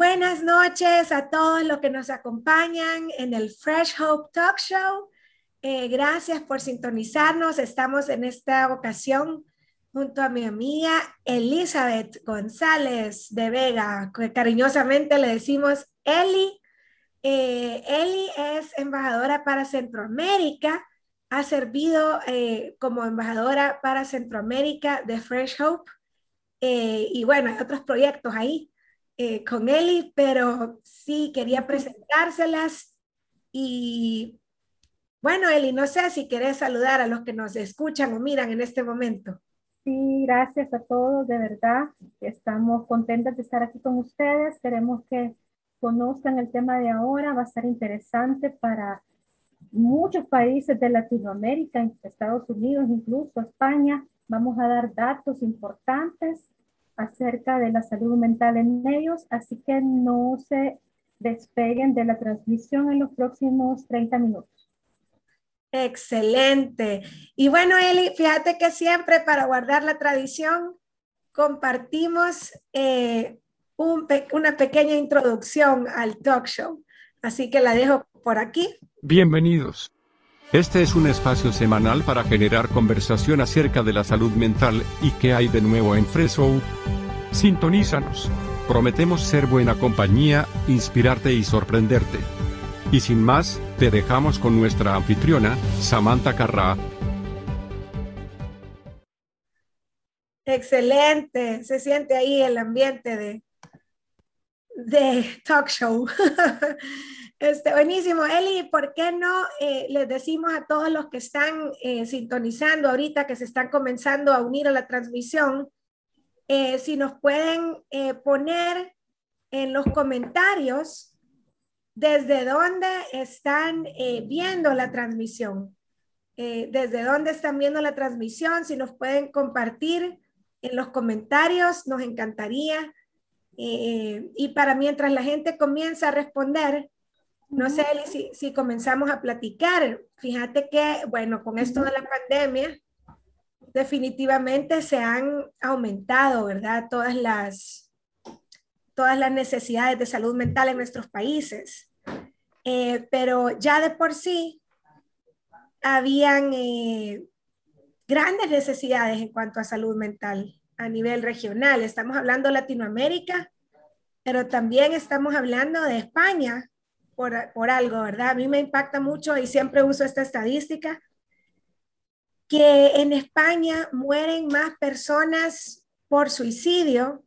Buenas noches a todos los que nos acompañan en el Fresh Hope Talk Show. Eh, gracias por sintonizarnos. Estamos en esta ocasión junto a mi amiga Elizabeth González de Vega, que cariñosamente le decimos Eli. Eh, Eli es embajadora para Centroamérica, ha servido eh, como embajadora para Centroamérica de Fresh Hope y bueno, hay otros proyectos ahí. Eh, con Eli, pero sí quería presentárselas. Y bueno, Eli, no sé si querés saludar a los que nos escuchan o miran en este momento. Sí, gracias a todos, de verdad. Estamos contentos de estar aquí con ustedes. Queremos que conozcan el tema de ahora. Va a ser interesante para muchos países de Latinoamérica, Estados Unidos, incluso España. Vamos a dar datos importantes acerca de la salud mental en ellos, así que no se despeguen de la transmisión en los próximos 30 minutos. Excelente. Y bueno, Eli, fíjate que siempre para guardar la tradición compartimos eh, una pequeña introducción al talk show. Así que la dejo por aquí. Bienvenidos. Este es un espacio semanal para generar conversación acerca de la salud mental y qué hay de nuevo en Freso. Sintonízanos. Prometemos ser buena compañía, inspirarte y sorprenderte. Y sin más, te dejamos con nuestra anfitriona, Samantha Carrá. Excelente, se siente ahí el ambiente de, de talk show. Este, buenísimo, Eli, ¿por qué no eh, les decimos a todos los que están eh, sintonizando ahorita, que se están comenzando a unir a la transmisión, eh, si nos pueden poner en los comentarios desde dónde están viendo la transmisión, desde dónde están viendo la transmisión, si nos pueden compartir en los comentarios, nos encantaría. y para mientras la gente comienza a responder, no sé, si, si, comenzamos a platicar. Fíjate que, bueno, con esto de la pandemia, definitivamente se han aumentado, ¿verdad? Todas las, todas las necesidades de salud mental en nuestros países. Eh, pero ya de por sí habían eh, grandes necesidades en cuanto a salud mental a nivel regional. Estamos hablando de Latinoamérica, pero también estamos hablando de España, por, algo, ¿verdad? A mí me impacta mucho y siempre uso esta estadística, que en España mueren más personas por suicidio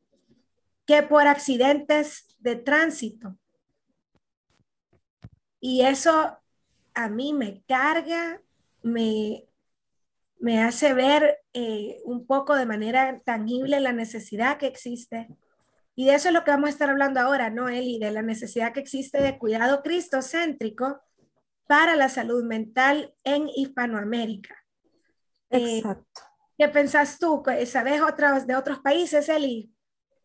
que por accidentes de tránsito. Y eso a mí me carga, me, me hace ver eh, un poco de manera tangible la necesidad que existe y de eso es lo que vamos a estar hablando ahora, ¿no, Eli? De la necesidad que existe de cuidado cristocéntrico para la salud mental en Hispanoamérica. Eh, Exacto. ¿Qué pensás tú? ¿Sabes otros, de otros países, Eli?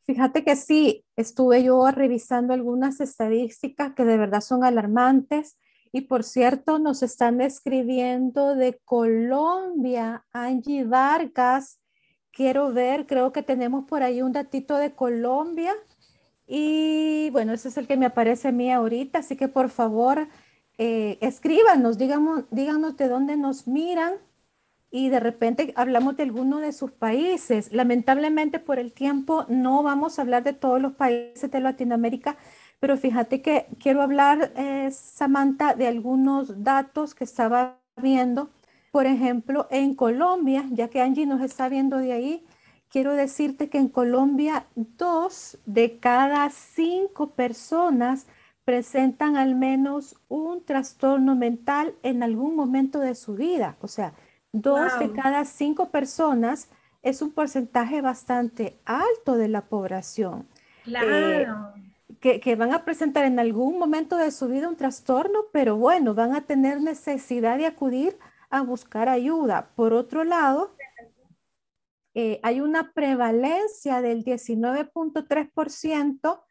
Fíjate que sí, estuve yo revisando algunas estadísticas que de verdad son alarmantes. Y por cierto, nos están escribiendo de Colombia, Angie Vargas, quiero ver, creo que tenemos por ahí un datito de Colombia. Y bueno, ese es el que me aparece a mí ahorita, así que por favor, eh, escríbanos, díganos, díganos de dónde nos miran y de repente hablamos de alguno de sus países. Lamentablemente por el tiempo no vamos a hablar de todos los países de Latinoamérica, pero fíjate que quiero hablar, eh, Samantha, de algunos datos que estaba viendo por ejemplo, en Colombia, ya que Angie nos está viendo de ahí, quiero decirte que en Colombia dos de cada cinco personas presentan al menos un trastorno mental en algún momento de su vida. O sea, dos de cada cinco personas es un porcentaje bastante alto de la población. Claro. que, que, van a presentar en algún momento de su vida un trastorno, pero bueno, van a tener necesidad de acudir a buscar ayuda. Por otro lado, eh, hay una prevalencia del 19.3%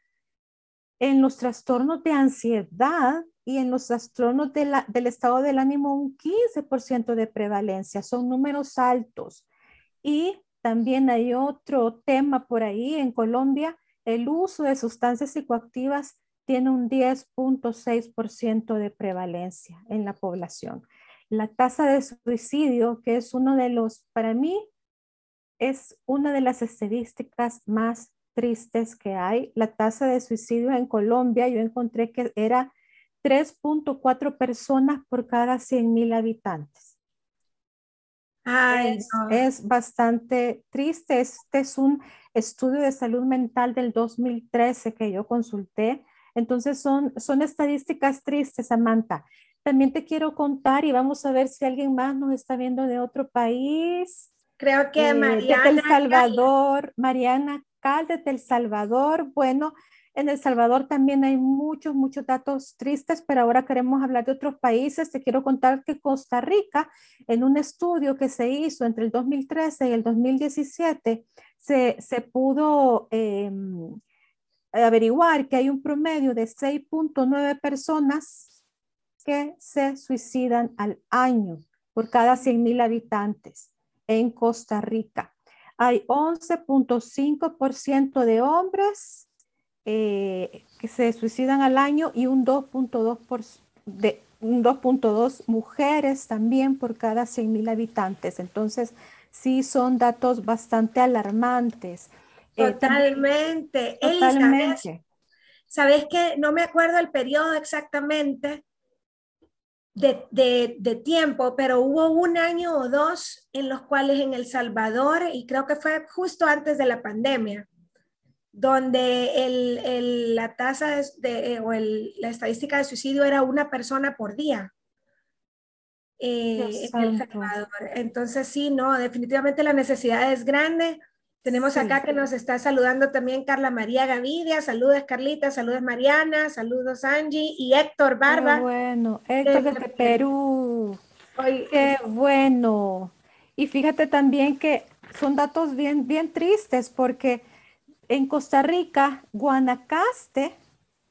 en los trastornos de ansiedad y en los trastornos del estado del ánimo un 15% de prevalencia. Son números altos. Y también hay otro tema por ahí en Colombia, el uso de sustancias psicoactivas tiene un 10.6% de prevalencia en la población. La tasa de suicidio, que es uno de los, para mí, es una de las estadísticas más tristes que hay. La tasa de suicidio en Colombia, yo encontré que era 3.4 personas por cada 100 mil habitantes. Ay, es, bastante triste. Este es un estudio de salud mental del 2013 que yo consulté. Entonces son, son estadísticas tristes, Samantha. También te quiero contar y vamos a ver si alguien más nos está viendo de otro país. Creo que eh, Mariana. El Salvador, Mariana Cal de El Salvador. Bueno, en El Salvador también hay muchos, muchos datos tristes, pero ahora queremos hablar de otros países. Te quiero contar que Costa Rica, en un estudio que se hizo entre el 2013 y el 2017, se, se pudo em, averiguar que hay un promedio de 6.9 personas que se suicidan al año por cada 100.000 habitantes en Costa Rica. Hay 11.5% de hombres eh, que se suicidan al año y un 2.2 de un 2.2 mujeres también por cada 100.000 habitantes. Entonces, sí son datos bastante alarmantes. Eh, totalmente. totalmente. ¿sabes, que no me acuerdo el periodo exactamente, de, tiempo, pero hubo un año o dos en los cuales en El Salvador, y creo que fue justo antes de la pandemia, donde el, la tasa de, eh, o la estadística de suicidio era una persona por día. Eh, en El Salvador. Entonces, sí, no, definitivamente la necesidad es grande. Tenemos acá que nos está saludando también Carla María Gavidia. Saludos Carlita, saludos Mariana, saludos Angie y Héctor Barba. Qué bueno, Héctor desde Perú. Qué bueno. Y fíjate también que son datos bien, bien tristes porque en Costa Rica, Guanacaste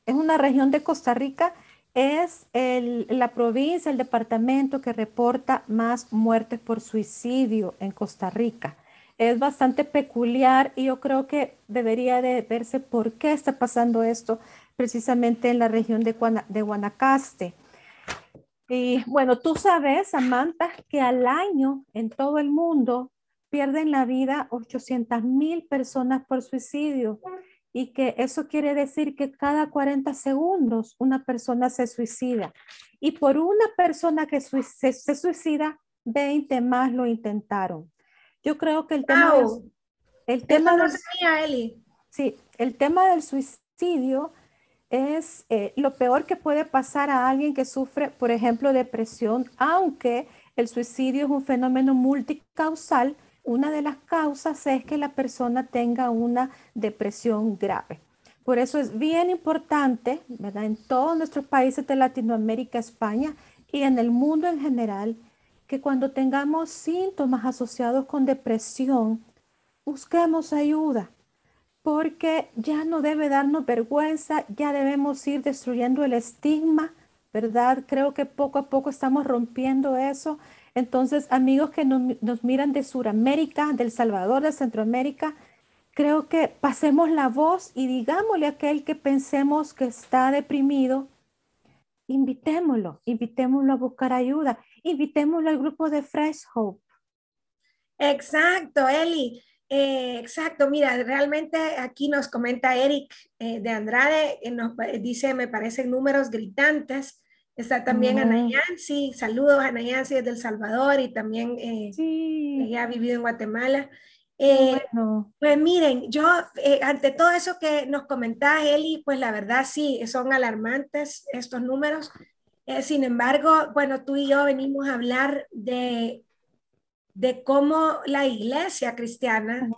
es una región de Costa Rica, es la provincia, el departamento que reporta más muertes por suicidio en Costa Rica es bastante peculiar y yo creo que debería de verse por qué está pasando esto precisamente en la región de, de Guanacaste. Y bueno, tú sabes, Samantha, que al año en todo el mundo pierden la vida 800 mil personas por suicidio y que eso quiere decir que cada 40 segundos una persona se suicida. Y por una persona que se, se suicida, 20 más lo intentaron. Yo creo que el tema, el tema del, Sí, el tema del suicidio es eh, lo peor que puede pasar a alguien que sufre, por ejemplo, depresión, aunque el suicidio es un fenómeno multicausal. Una de las causas es que la persona tenga una depresión grave. Por eso es bien importante, ¿verdad? En todos nuestros países de Latinoamérica, España y en el mundo en general, que cuando tengamos síntomas asociados con depresión, busquemos ayuda, porque ya no debe darnos vergüenza, ya debemos ir destruyendo el estigma, ¿verdad? Creo que poco a poco estamos rompiendo eso. Entonces, amigos que nos, miran de Sudamérica, del Salvador, de Centroamérica, creo que pasemos la voz y digámosle a aquel que pensemos que está deprimido, invitémoslo, invitémoslo a buscar ayuda invitémoslo al grupo de Fresh Hope. Exacto, Eli. Eh, exacto, mira, realmente aquí nos comenta Eric eh, de Andrade, eh, nos dice, me parecen números gritantes. Está también Ana Yancy, saludos Ana Yancy desde El Salvador y también ella ha vivido en Guatemala. Bueno. Pues miren, yo ante todo eso que nos comentaba Eli, pues la verdad sí, son alarmantes estos números. Eh, sin embargo, bueno, tú y yo venimos a hablar de, de cómo la iglesia cristiana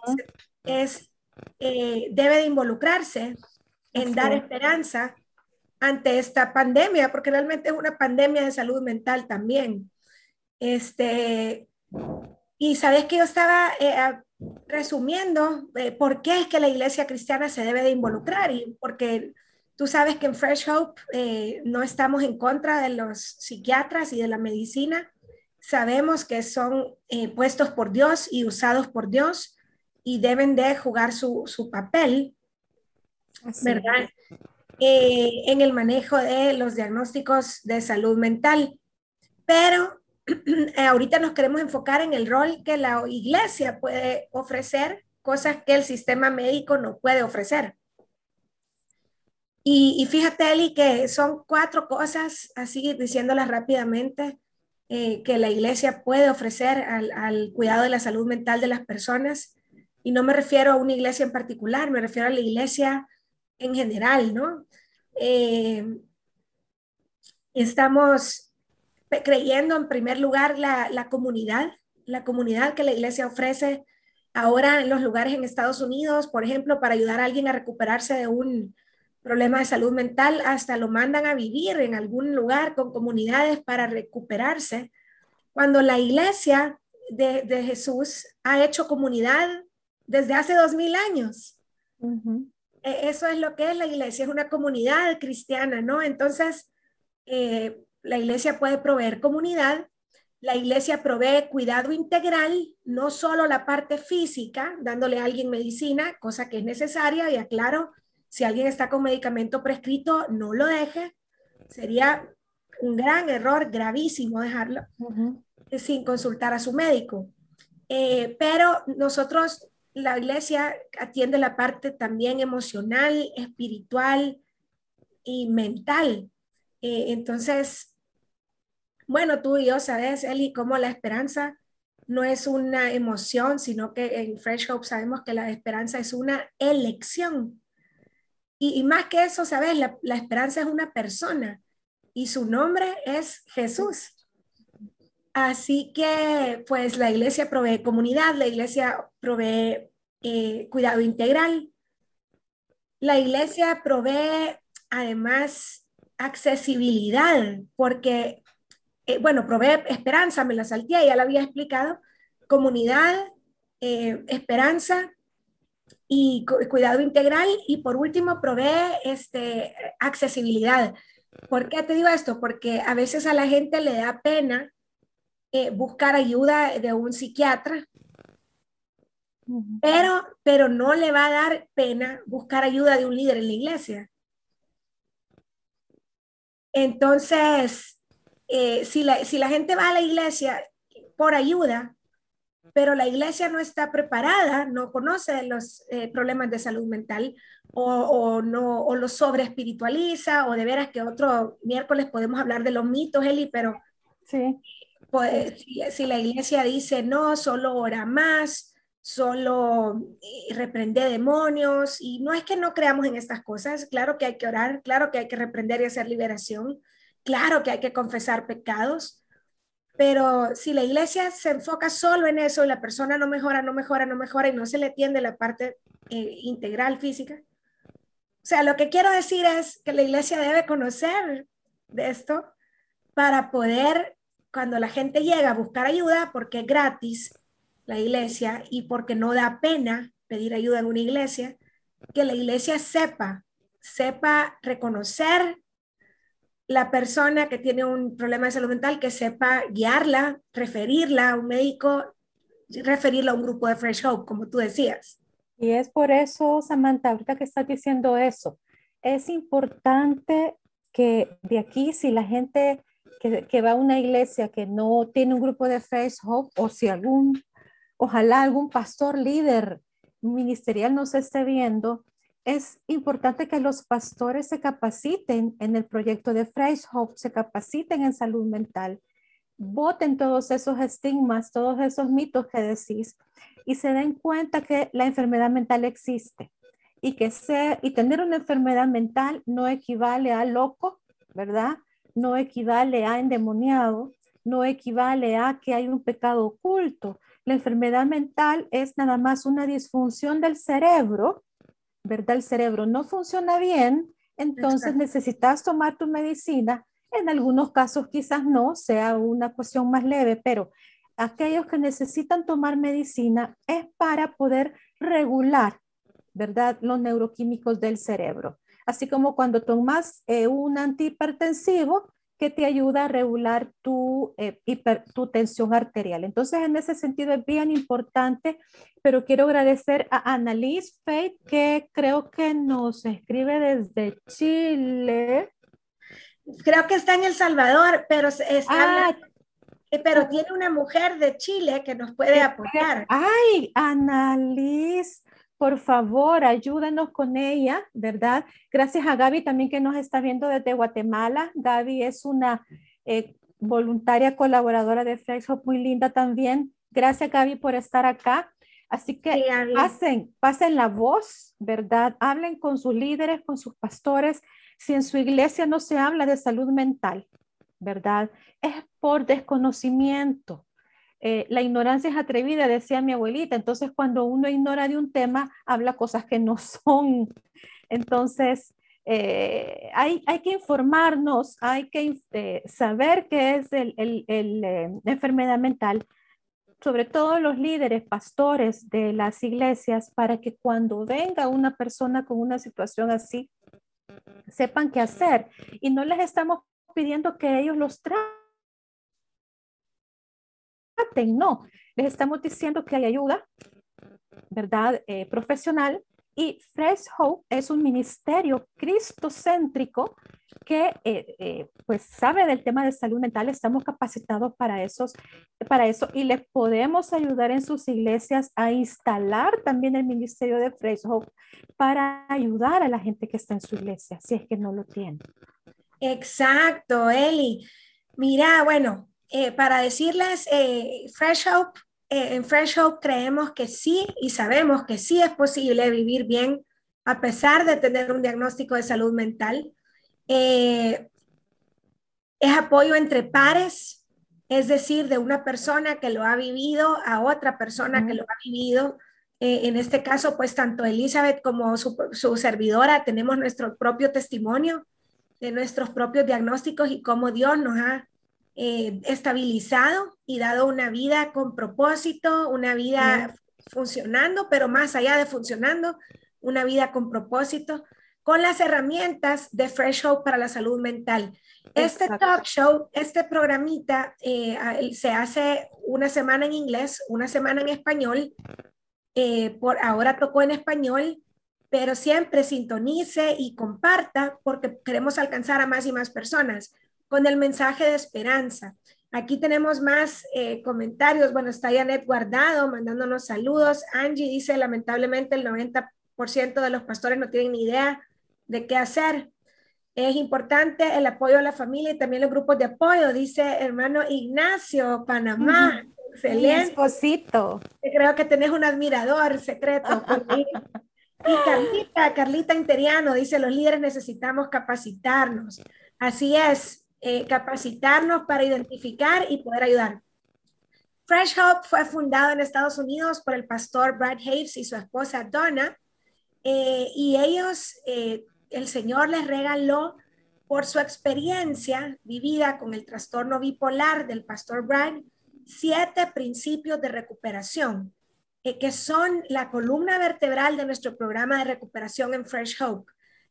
es, eh, debe de involucrarse en dar esperanza ante esta pandemia, porque realmente es una pandemia de salud mental también. Este, y sabes que yo estaba eh, resumiendo eh, por qué es que la iglesia cristiana se debe de involucrar y porque tú sabes que en Fresh Hope eh, no estamos en contra de los psiquiatras y de la medicina. Sabemos que son puestos por Dios y usados por Dios y deben de jugar su, su papel, ¿verdad? En el manejo de los diagnósticos de salud mental. Pero Eh, ahorita nos queremos enfocar en el rol que la iglesia puede ofrecer, cosas que el sistema médico no puede ofrecer. Y, fíjate, Eli, que son cuatro cosas, así diciéndolas rápidamente, eh, que la iglesia puede ofrecer al, cuidado de la salud mental de las personas. Y no me refiero a una iglesia en particular, me refiero a la iglesia en general, ¿no? Eh, estamos creyendo en primer lugar la, comunidad, la comunidad que la iglesia ofrece ahora en los lugares en Estados Unidos, por ejemplo, para ayudar a alguien a recuperarse de un problema de salud mental, hasta lo mandan a vivir en algún lugar con comunidades para recuperarse. Cuando la iglesia de, Jesús ha hecho comunidad desde hace dos mil años. E, eso es lo que es la iglesia, es una comunidad cristiana, ¿no? Entonces, eh, la iglesia puede proveer comunidad, la iglesia provee cuidado integral, no solo la parte física, dándole a alguien medicina, cosa que es necesaria, y aclaro, si alguien está con medicamento prescrito, no lo deje. Sería un gran error, gravísimo dejarlo sin consultar a su médico. Eh, pero nosotros, la iglesia atiende la parte también emocional, espiritual y mental eh, entonces, bueno, tú y yo sabes, Eli, cómo la esperanza no es una emoción, sino que en Fresh Hope sabemos que la esperanza es una elección. Y, más que eso, sabes, la, la esperanza es una persona y su nombre es Jesús. Así que, pues, la iglesia provee comunidad, la iglesia provee eh, cuidado integral, la iglesia provee además accesibilidad, porque, eh, bueno, provee esperanza, me la salté, ya la había explicado, comunidad, eh, esperanza y cuidado integral, y por último, provee este, accesibilidad. ¿Por qué te digo esto? Porque a veces a la gente le da pena buscar ayuda de un psiquiatra, pero, pero no le va a dar pena buscar ayuda de un líder en la iglesia. Entonces, eh, si, la, gente va a la iglesia por ayuda, pero la iglesia no está preparada, no conoce los eh, problemas de salud mental o, no, o los sobre espiritualiza, o de veras que otro miércoles podemos hablar de los mitos, Eli, pero sí. pues, si, la iglesia dice no, solo ora más, solo eh, reprende demonios y no es que no creamos en estas cosas, claro que hay que orar, claro que hay que reprender y hacer liberación, claro que hay que confesar pecados, pero si la iglesia se enfoca solo en eso y la persona no mejora, no mejora, no mejora y no se le atiende la parte eh, integral física, o sea, lo que quiero decir es que la iglesia debe conocer de esto para poder, cuando la gente llega a buscar ayuda, porque es gratis, la iglesia y porque no da pena pedir ayuda en una iglesia, que la iglesia sepa, sepa reconocer la persona que tiene un problema de salud mental, que sepa guiarla, referirla a un médico, referirla a un grupo de Fresh Hope, como tú decías. Y es por eso, Samantha, ahorita que estás diciendo eso, es importante que de aquí, si la gente que, que, va a una iglesia que no tiene un grupo de Fresh Hope o si algún ojalá algún pastor líder ministerial nos esté viendo, es importante que los pastores se capaciten en el proyecto de Fresh Hope, se capaciten en salud mental, voten todos esos estigmas, todos esos mitos que decís y se den cuenta que la enfermedad mental existe y que ser, y tener una enfermedad mental no equivale a loco, ¿verdad? No equivale a endemoniado, no equivale a que hay un pecado oculto. La enfermedad mental es nada más una disfunción del cerebro, ¿verdad? El cerebro no funciona bien, entonces necesitas tomar tu medicina. En algunos casos quizás no, sea una cuestión más leve, pero aquellos que necesitan tomar medicina es para poder regular, ¿verdad? Los neuroquímicos del cerebro. Así como cuando tomas eh, un antihipertensivo que te ayuda a regular tu, eh, tu tensión arterial. Entonces, en ese sentido es bien importante, pero quiero agradecer a Annalise Faith, que creo que nos escribe desde Chile. Creo que está en El Salvador, pero está ah, pero tiene una mujer de Chile que nos puede apoyar. Ay, Annalise, por favor, ayúdanos con ella, ¿verdad? Gracias a Gaby también que nos está viendo desde Guatemala. Gaby es una eh, voluntaria colaboradora de Facebook muy linda también. Gracias, Gaby, por estar acá. Así que pasen, pasen la voz, ¿verdad? Hablen con sus líderes, con sus pastores. Si en su iglesia no se habla de salud mental, ¿verdad? Es por desconocimiento. Eh, la ignorancia es atrevida, decía mi abuelita. Entonces, cuando uno ignora de un tema, habla cosas que no son. Entonces, eh, hay, hay, que informarnos, hay que eh, saber qué es el, la enfermedad mental, sobre todo los líderes, pastores de las iglesias, para que cuando venga una persona con una situación así, sepan qué hacer. Y no les estamos pidiendo que ellos los traten, no, les estamos diciendo que hay ayuda, ¿verdad? Eh, profesional y Fresh Hope es un ministerio cristocéntrico que eh, eh, pues sabe del tema de salud mental, estamos capacitados para, esos, para eso y les podemos ayudar en sus iglesias a instalar también el ministerio de Fresh Hope para ayudar a la gente que está en su iglesia, si es que no lo tiene. Exacto, Eli. Mira, bueno, eh, para decirles, eh, Fresh Hope, eh, en Fresh Hope creemos que sí y sabemos que sí es posible vivir bien a pesar de tener un diagnóstico de salud mental. es apoyo entre pares, es decir, de una persona que lo ha vivido a otra persona que lo ha vivido. en este caso, pues tanto Elizabeth como su, su servidora tenemos nuestro propio testimonio de nuestros propios diagnósticos y cómo Dios nos ha eh, estabilizado y dado una vida con propósito, una vida funcionando, pero más allá de funcionando, una vida con propósito, con las herramientas de Fresh Hope para la salud mental. Este talk show, este programita, eh, se hace una semana en inglés, una semana en español. Eh, por ahora tocó en español pero siempre sintonice y comparta porque queremos alcanzar a más y más personas con el mensaje de esperanza. Aquí tenemos más eh, comentarios. Bueno, está Janet Guardado mandándonos saludos. Angie dice, lamentablemente el 90% de los pastores no tienen ni idea de qué hacer. Es importante el apoyo a la familia y también los grupos de apoyo, dice hermano Ignacio, Panamá. Excelente. esposito. Creo que tenés un admirador secreto. Y Carlita, Carlita Interiano dice, los líderes necesitamos capacitarnos. Así es, eh, capacitarnos para identificar y poder ayudar. Fresh Hope fue fundado en Estados Unidos por el pastor Brad Hayes y su esposa Donna. Eh, y ellos, eh, el Señor les regaló por su experiencia vivida con el trastorno bipolar del pastor Brad, siete principios de recuperación que son la columna vertebral de nuestro programa de recuperación en Fresh Hope.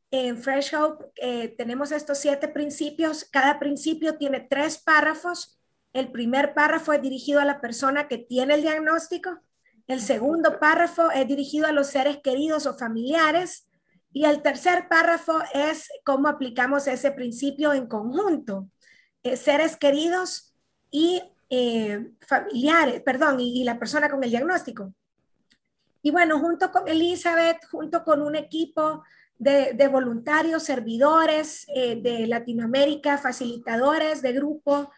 En Fresh Hope eh, tenemos estos siete principios. Cada principio tiene tres párrafos. El primer párrafo es dirigido a la persona que tiene el diagnóstico. El segundo párrafo es dirigido a los seres queridos o familiares. Y el tercer párrafo es cómo aplicamos ese principio en conjunto. Eh, seres queridos y eh, familiares, perdón, y, la persona con el diagnóstico. Y bueno, junto con Elizabeth, junto con un equipo de, voluntarios, servidores eh, de Latinoamérica, facilitadores de grupo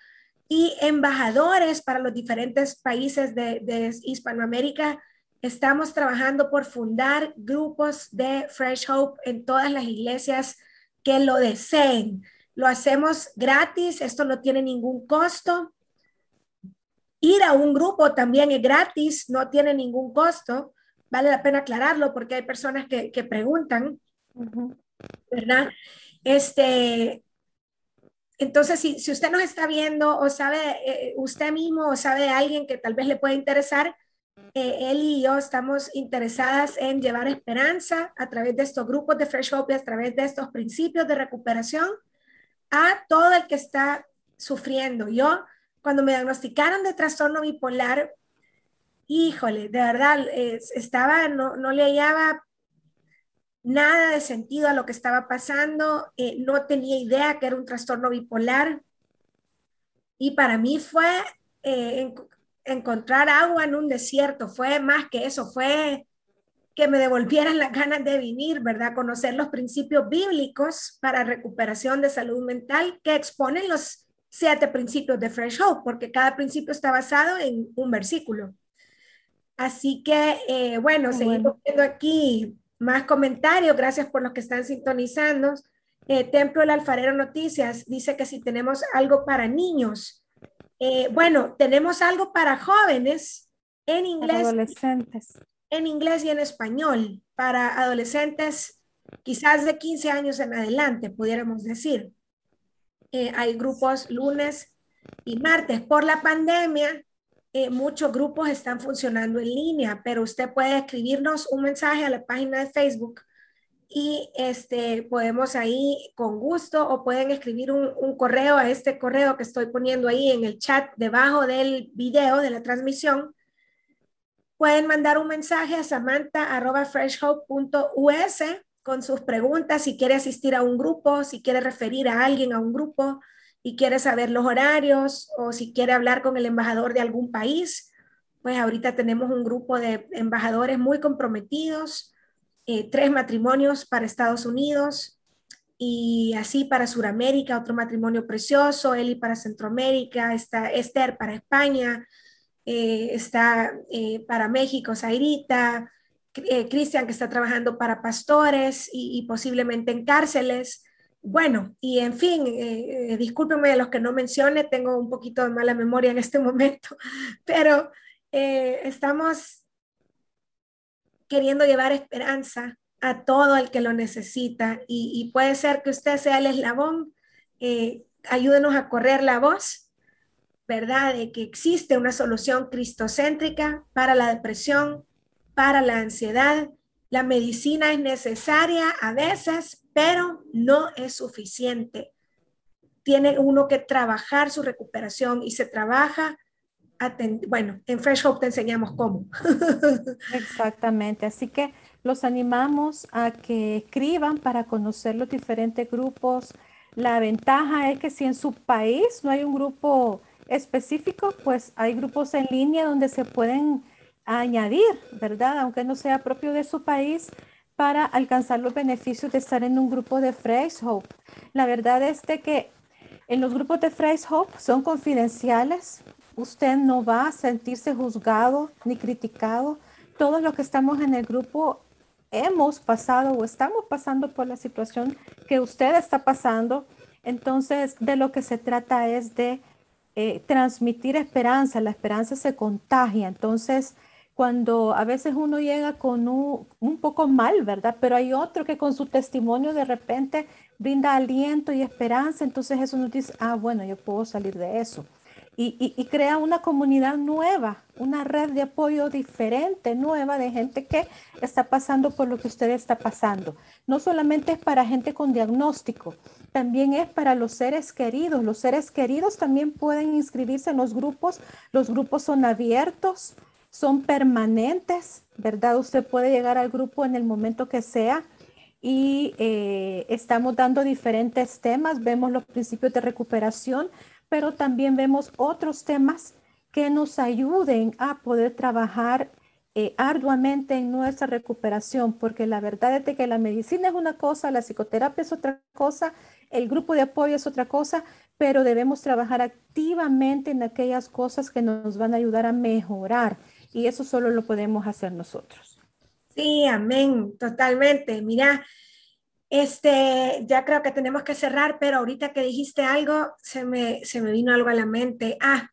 y embajadores para los diferentes países de, Hispanoamérica, estamos trabajando por fundar grupos de Fresh Hope en todas las iglesias que lo deseen. Lo hacemos gratis, esto no tiene ningún costo. Ir a un grupo también es gratis, no tiene ningún costo. Vale la pena aclararlo porque hay personas que preguntan, ¿verdad? Este, entonces, si, si, usted nos está viendo o sabe eh, usted mismo o sabe alguien que tal vez le pueda interesar, eh, él y yo estamos interesadas en llevar esperanza a través de estos grupos de Fresh Hope y a través de estos principios de recuperación a todo el que está sufriendo. Yo, cuando me diagnosticaron de trastorno bipolar, híjole, de verdad, estaba, no, no le hallaba nada de sentido a lo que estaba pasando, eh, no tenía idea que era un trastorno bipolar. Y para mí fue eh, encontrar agua en un desierto, fue más que eso, fue que me devolvieran las ganas de vivir, ¿verdad? Conocer los principios bíblicos para recuperación de salud mental que exponen los siete principios de Fresh Hope, porque cada principio está basado en un versículo. Así que, eh, bueno, seguimos viendo aquí más comentarios. Gracias por los que están sintonizando. Eh, Templo del Alfarero Noticias dice que si tenemos algo para niños, eh, bueno, tenemos algo para jóvenes en inglés. adolescentes. En inglés y en español, para adolescentes quizás de 15 años en adelante, pudiéramos decir. Eh, hay grupos lunes y martes. Por la pandemia, eh, muchos grupos están funcionando en línea, pero usted puede escribirnos un mensaje a la página de Facebook y este, podemos ahí con gusto o pueden escribir un, un, correo a este correo que estoy poniendo ahí en el chat debajo del video de la transmisión. Pueden mandar un mensaje a samantha.freshhope.us con sus preguntas, si quiere asistir a un grupo, si quiere referir a alguien a un grupo y quiere saber los horarios o si quiere hablar con el embajador de algún país. Pues ahorita tenemos un grupo de embajadores muy comprometidos eh, tres matrimonios para Estados Unidos y así para Sudamérica, otro matrimonio precioso, Eli para Centroamérica, está Esther para España, eh, está eh, para México, Zairita, Cristian que está trabajando para pastores y, y, posiblemente en cárceles. Bueno, y en fin, discúlpenme de los que no mencione, tengo un poquito de mala memoria en este momento, pero estamos queriendo llevar esperanza a todo el que lo necesita y, puede ser que usted sea el eslabón, eh, ayúdenos a correr la voz, ¿verdad? De que existe una solución cristocéntrica para la depresión, para la ansiedad. La medicina es necesaria a veces, pero no es suficiente. Tiene uno que trabajar su recuperación y se trabaja bueno, en Fresh Hope te enseñamos cómo. Exactamente, así que los animamos a que escriban para conocer los diferentes grupos. La ventaja es que si en su país no hay un grupo específico, pues hay grupos en línea donde se pueden añadir, ¿verdad? Aunque no sea propio de su país, para alcanzar los beneficios de estar en un grupo de Fresh Hope. La verdad es de que en los grupos de Fresh Hope son confidenciales, usted no va a sentirse juzgado ni criticado. Todos los que estamos en el grupo hemos pasado o estamos pasando por la situación que usted está pasando. Entonces, de lo que se trata es de eh, transmitir esperanza. La esperanza se contagia. Entonces, cuando a veces uno llega con un, un, poco mal, ¿verdad? Pero hay otro que con su testimonio de repente brinda aliento y esperanza. Entonces eso nos dice, ah, bueno, yo puedo salir de eso y, crea una comunidad nueva, una red de apoyo diferente, nueva, de gente que está pasando por lo que usted está pasando. No solamente es para gente con diagnóstico, también es para los seres queridos. Los seres queridos también pueden inscribirse en los grupos. Los grupos son abiertos, son permanentes, ¿verdad? Usted puede llegar al grupo en el momento que sea y eh, estamos dando diferentes temas. Vemos los principios de recuperación, pero también vemos otros temas que nos ayuden a poder trabajar eh, arduamente en nuestra recuperación, porque la verdad es que la medicina es una cosa, la psicoterapia es otra cosa, el grupo de apoyo es otra cosa, pero debemos trabajar activamente en aquellas cosas que nos van a ayudar a mejorar y eso solo lo podemos hacer nosotros. Sí, amén, totalmente. Mira, este, ya creo que tenemos que cerrar, pero ahorita que dijiste algo, se me, se me vino algo a la mente. Ah,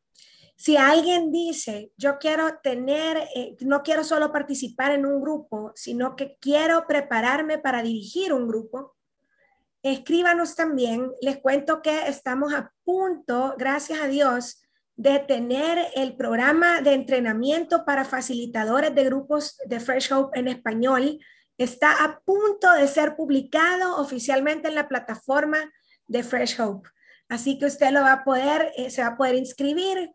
Si alguien dice, yo quiero tener, eh, no quiero solo participar en un grupo, sino que quiero prepararme para dirigir un grupo, escríbanos también. Les cuento que estamos a punto, gracias a Dios, de tener el programa de entrenamiento para facilitadores de grupos de Fresh Hope en español. Está a punto de ser publicado oficialmente en la plataforma de Fresh Hope. Así que usted lo va a poder, eh, se va a poder inscribir,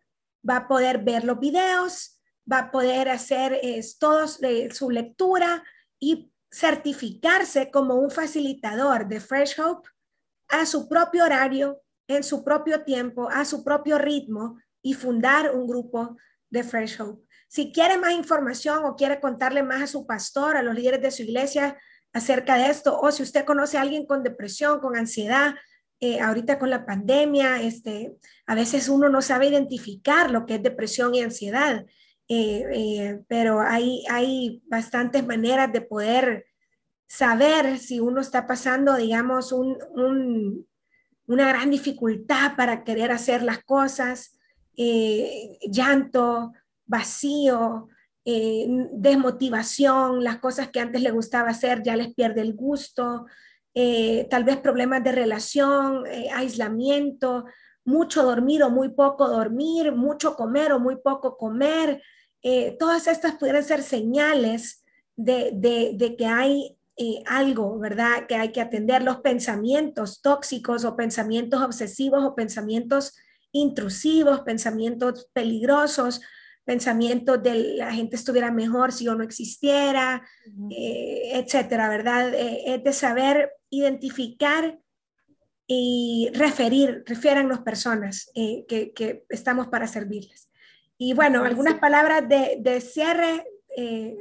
va a poder ver los videos, va a poder hacer eh, todos su lectura y certificarse como un facilitador de Fresh Hope a su propio horario, en su propio tiempo, a su propio ritmo y fundar un grupo de Fresh Hope. Si quiere más información o quiere contarle más a su pastor, a los líderes de su iglesia acerca de esto, o si usted conoce a alguien con depresión, con ansiedad, eh, ahorita con la pandemia, este, a veces uno no sabe identificar lo que es depresión y ansiedad, eh, eh, pero hay, hay bastantes maneras de poder saber si uno está pasando, digamos, un, una gran dificultad para querer hacer las cosas, llanto, vacío, desmotivación, las cosas que antes le gustaba hacer ya les pierde el gusto, eh, tal vez problemas de relación, eh, aislamiento, mucho dormir o muy poco dormir, mucho comer o muy poco comer. Eh, todas estas pueden ser señales de, que hay algo, ¿verdad? Que hay que atender los pensamientos tóxicos o pensamientos obsesivos o pensamientos intrusivos, pensamientos peligrosos, pensamientos de la gente estuviera mejor si yo no existiera, etcétera, ¿verdad? es de saber identificar y referir, refieran las personas eh, que, estamos para servirles. Y bueno, algunas palabras de, cierre. Eh,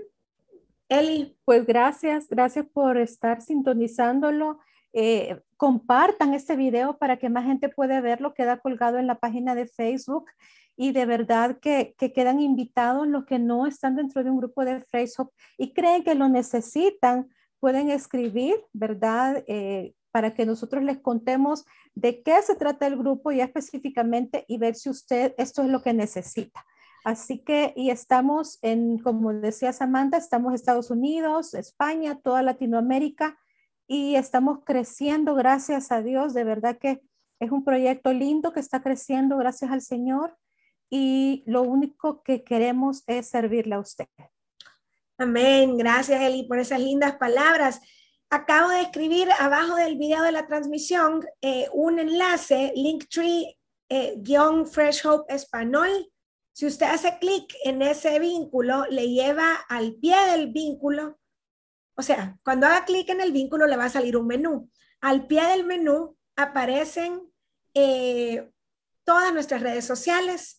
Eli. Pues gracias, gracias por estar sintonizándolo. Eh, compartan este video para que más gente pueda verlo. Queda colgado en la página de Facebook y de verdad que, que, quedan invitados los que no están dentro de un grupo de Facebook y creen que lo necesitan pueden escribir, ¿verdad? Eh, para que nosotros les contemos de qué se trata el grupo ya específicamente y ver si usted esto es lo que necesita. Así que, y estamos en, como decía Samantha, estamos Estados Unidos, España, toda Latinoamérica y estamos creciendo, gracias a Dios, de verdad que es un proyecto lindo que está creciendo, gracias al Señor, y lo único que queremos es servirle a usted. Amén. Gracias, Eli, por esas lindas palabras. Acabo de escribir abajo del video de la transmisión eh, un enlace, Linktree eh, guion Fresh Hope Español. Si usted hace clic en ese vínculo, le lleva al pie del vínculo. O sea, cuando haga clic en el vínculo, le va a salir un menú. Al pie del menú aparecen eh, todas nuestras redes sociales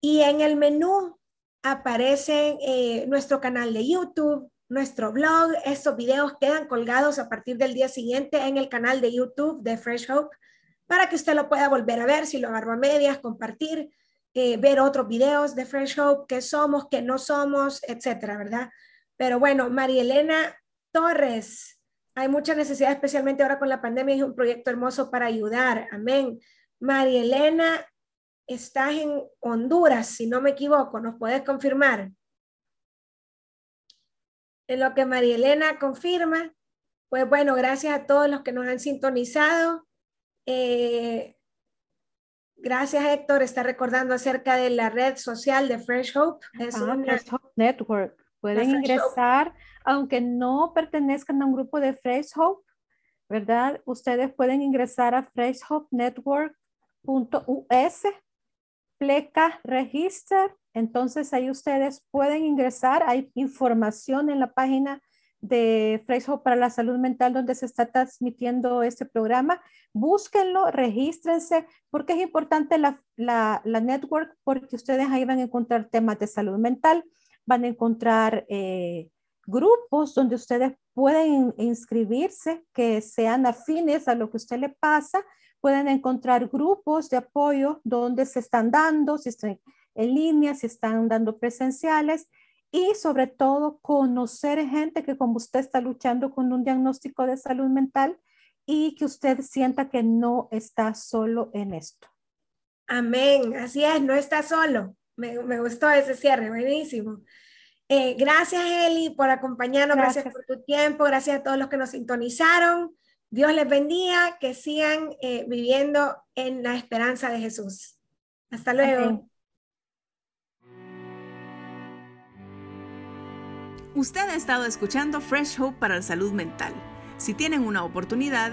y en el menú aparece eh, nuestro canal de YouTube, nuestro blog. Estos videos quedan colgados a partir del día siguiente en el canal de YouTube de Fresh Hope para que usted lo pueda volver a ver si lo agarró a medias, compartir, eh, ver otros videos de Fresh Hope, qué somos, qué no somos, etcétera, ¿verdad? Pero bueno, María Elena Torres, hay mucha necesidad, especialmente ahora con la pandemia, es un proyecto hermoso para ayudar. Amén. María Elena estás en Honduras, si no me equivoco, ¿nos puedes confirmar? En lo que María Elena confirma, pues bueno, gracias a todos los que nos han sintonizado. Eh, gracias Héctor, está recordando acerca de la red social de Fresh Hope. Es ah, Fresh Hope Network. Pueden ingresar, aunque no pertenezcan a un grupo de Fresh Hope, ¿verdad? Ustedes pueden ingresar a freshhopenetwork.us Pleca Register. Entonces ahí ustedes pueden ingresar. Hay información en la página de Fresco para la Salud Mental donde se está transmitiendo este programa. Búsquenlo, regístrense, porque es importante la, la, la network, porque ustedes ahí van a encontrar temas de salud mental, van a encontrar eh, grupos donde ustedes pueden inscribirse que sean afines a lo que a usted le pasa pueden encontrar grupos de apoyo donde se están dando, si están en línea, si están dando presenciales y sobre todo conocer gente que como usted está luchando con un diagnóstico de salud mental y que usted sienta que no está solo en esto. Amén. Así es, no está solo. Me, gustó ese cierre, buenísimo. Eh, gracias, Eli, por acompañarnos. Gracias. por tu tiempo. Gracias a todos los que nos sintonizaron. Dios les bendiga, que sigan eh, viviendo en la esperanza de Jesús. Hasta luego. Usted ha estado escuchando Fresh Hope para la salud mental. Si tienen una oportunidad,